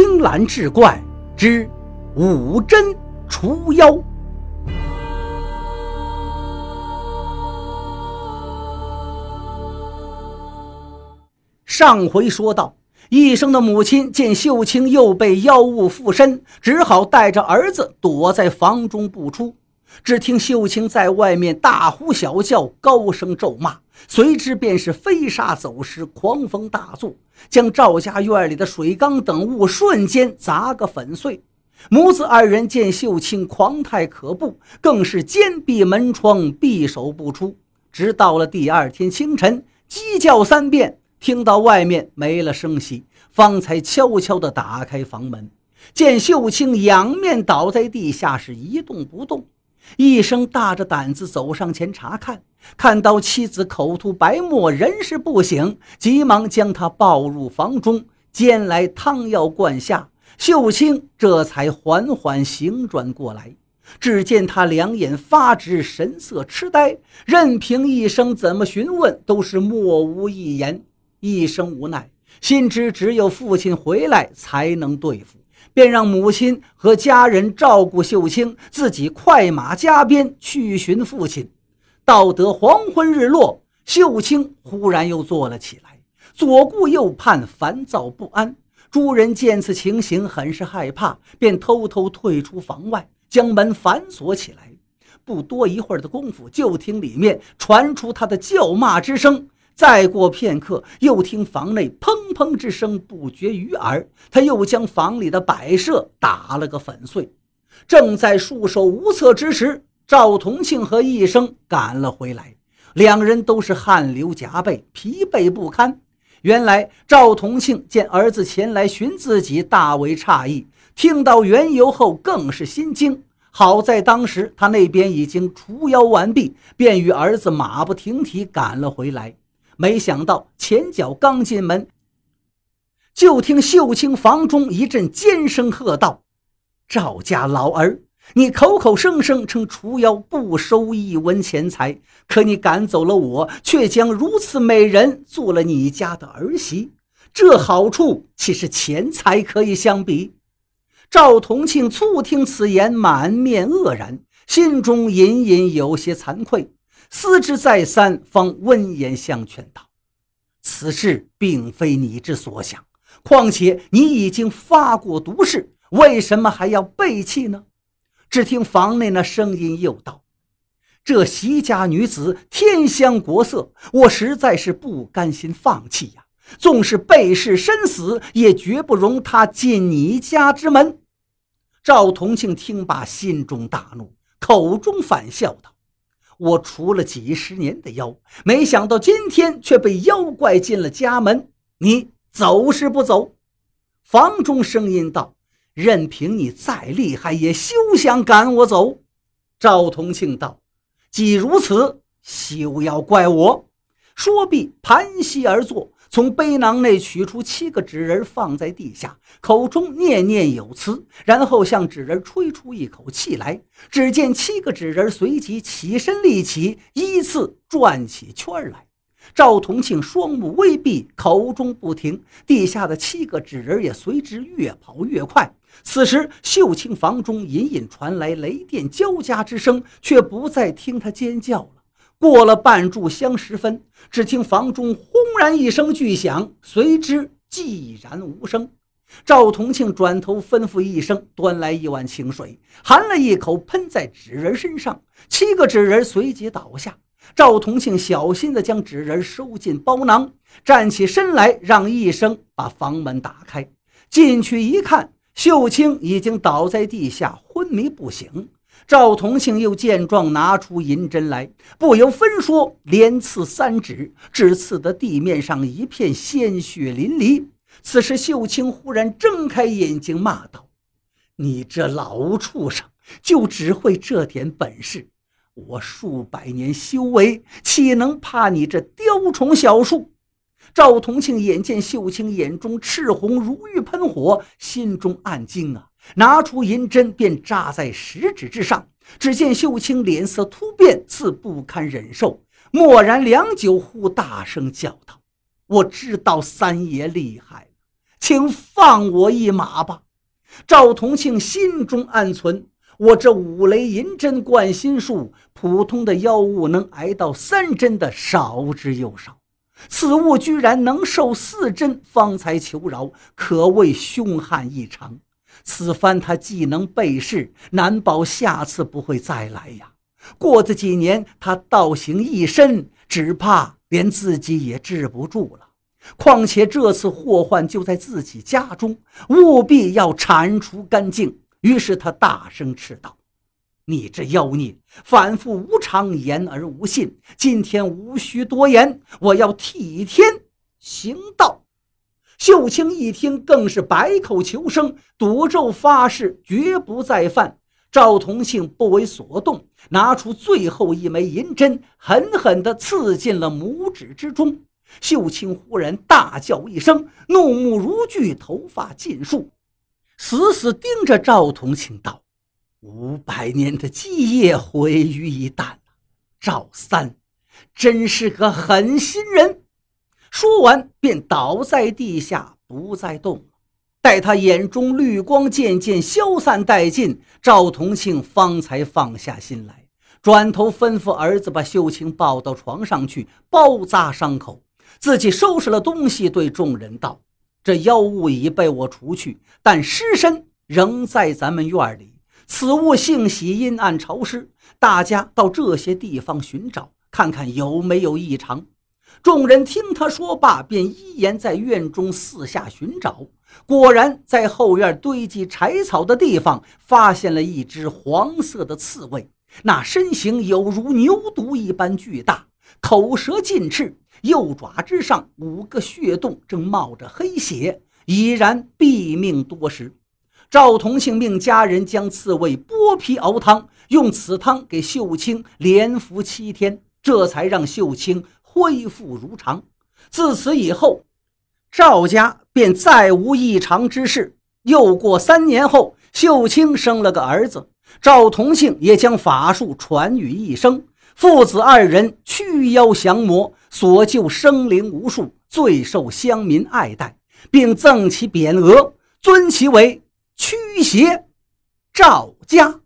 青蓝志怪之五针除妖。上回说到，医生的母亲见秀清又被妖物附身，只好带着儿子躲在房中不出。只听秀清在外面大呼小叫，高声咒骂，随之便是飞沙走石，狂风大作，将赵家院里的水缸等物瞬间砸个粉碎。母子二人见秀清狂态可怖，更是坚闭门窗，闭守不出。直到了第二天清晨，鸡叫三遍，听到外面没了声息，方才悄悄地打开房门，见秀清仰面倒在地下，是一动不动。医生大着胆子走上前查看，看到妻子口吐白沫，人事不省，急忙将她抱入房中，煎来汤药灌下。秀清这才缓缓醒转过来。只见他两眼发直，神色痴呆，任凭医生怎么询问，都是默无一言。医生无奈，心知只有父亲回来才能对付。便让母亲和家人照顾秀清，自己快马加鞭去寻父亲。到得黄昏日落，秀清忽然又坐了起来，左顾右盼，烦躁不安。诸人见此情形，很是害怕，便偷偷退出房外，将门反锁起来。不多一会儿的功夫，就听里面传出他的叫骂之声。再过片刻，又听房内砰砰之声不绝于耳。他又将房里的摆设打了个粉碎。正在束手无策之时，赵同庆和医生赶了回来，两人都是汗流浃背，疲惫不堪。原来赵同庆见儿子前来寻自己，大为诧异，听到缘由后更是心惊。好在当时他那边已经除妖完毕，便与儿子马不停蹄赶了回来。没想到前脚刚进门，就听秀清房中一阵尖声喝道：“赵家老儿，你口口声声称除妖不收一文钱财，可你赶走了我，却将如此美人做了你家的儿媳，这好处岂是钱财可以相比？”赵同庆促听此言，满面愕然，心中隐隐有些惭愧。思之再三，方温言相劝道：“此事并非你之所想，况且你已经发过毒誓，为什么还要背弃呢？”只听房内那声音又道：“这席家女子天香国色，我实在是不甘心放弃呀！纵是背誓身死，也绝不容她进你家之门。”赵同庆听罢，心中大怒，口中反笑道。我除了几十年的妖，没想到今天却被妖怪进了家门。你走是不走？房中声音道：“任凭你再厉害，也休想赶我走。”赵同庆道：“既如此，休要怪我。”说毕，盘膝而坐。从背囊内取出七个纸人，放在地下，口中念念有词，然后向纸人吹出一口气来。只见七个纸人随即起身立起，依次转起圈来。赵同庆双目微闭，口中不停，地下的七个纸人也随之越跑越快。此时，秀清房中隐隐传来雷电交加之声，却不再听他尖叫了。过了半炷香时分，只听房中轰然一声巨响，随之寂然无声。赵同庆转头吩咐一声，端来一碗清水，含了一口，喷在纸人身上，七个纸人随即倒下。赵同庆小心地将纸人收进包囊，站起身来，让医生把房门打开。进去一看，秀清已经倒在地下，昏迷不醒。赵同庆又见状，拿出银针来，不由分说，连刺三指，只刺得地面上一片鲜血淋漓。此时，秀清忽然睁开眼睛，骂道：“你这老畜生，就只会这点本事！我数百年修为，岂能怕你这雕虫小术？”赵同庆眼见秀清眼中赤红如欲喷火，心中暗惊啊。拿出银针，便扎在食指之上。只见秀清脸色突变，似不堪忍受。默然良久，忽大声叫道：“我知道三爷厉害，请放我一马吧。赵同庆心中暗存：我这五雷银针贯心术，普通的妖物能挨到三针的少之又少，此物居然能受四针方才求饶，可谓凶悍异常。此番他既能背誓，难保下次不会再来呀。过这几年，他道行一身，只怕连自己也治不住了。况且这次祸患就在自己家中，务必要铲除干净。于是他大声斥道：“你这妖孽，反复无常，言而无信。今天无需多言，我要替天行道。”秀清一听，更是百口求生，赌咒发誓，绝不再犯。赵同庆不为所动，拿出最后一枚银针，狠狠地刺进了拇指之中。秀清忽然大叫一声，怒目如炬，头发尽竖，死死盯着赵同庆道：“五百年的基业毁于一旦赵三真是个狠心人。”说完，便倒在地下，不再动。待他眼中绿光渐渐消散殆尽，赵同庆方才放下心来，转头吩咐儿子把秀清抱到床上去，包扎伤口。自己收拾了东西，对众人道：“这妖物已被我除去，但尸身仍在咱们院里。此物性喜阴暗潮湿，大家到这些地方寻找，看看有没有异常。”众人听他说罢，便依言在院中四下寻找。果然，在后院堆积柴草的地方，发现了一只黄色的刺猬，那身形有如牛犊一般巨大，口舌尽赤。右爪之上五个血洞正冒着黑血，已然毙命多时。赵同庆命家人将刺猬剥皮熬汤，用此汤给秀清连服七天，这才让秀清恢复如常。自此以后，赵家便再无异常之事。又过三年后，秀清生了个儿子，赵同庆也将法术传于一生。父子二人驱妖降魔，所救生灵无数，最受乡民爱戴，并赠其匾额，尊其为驱邪赵家。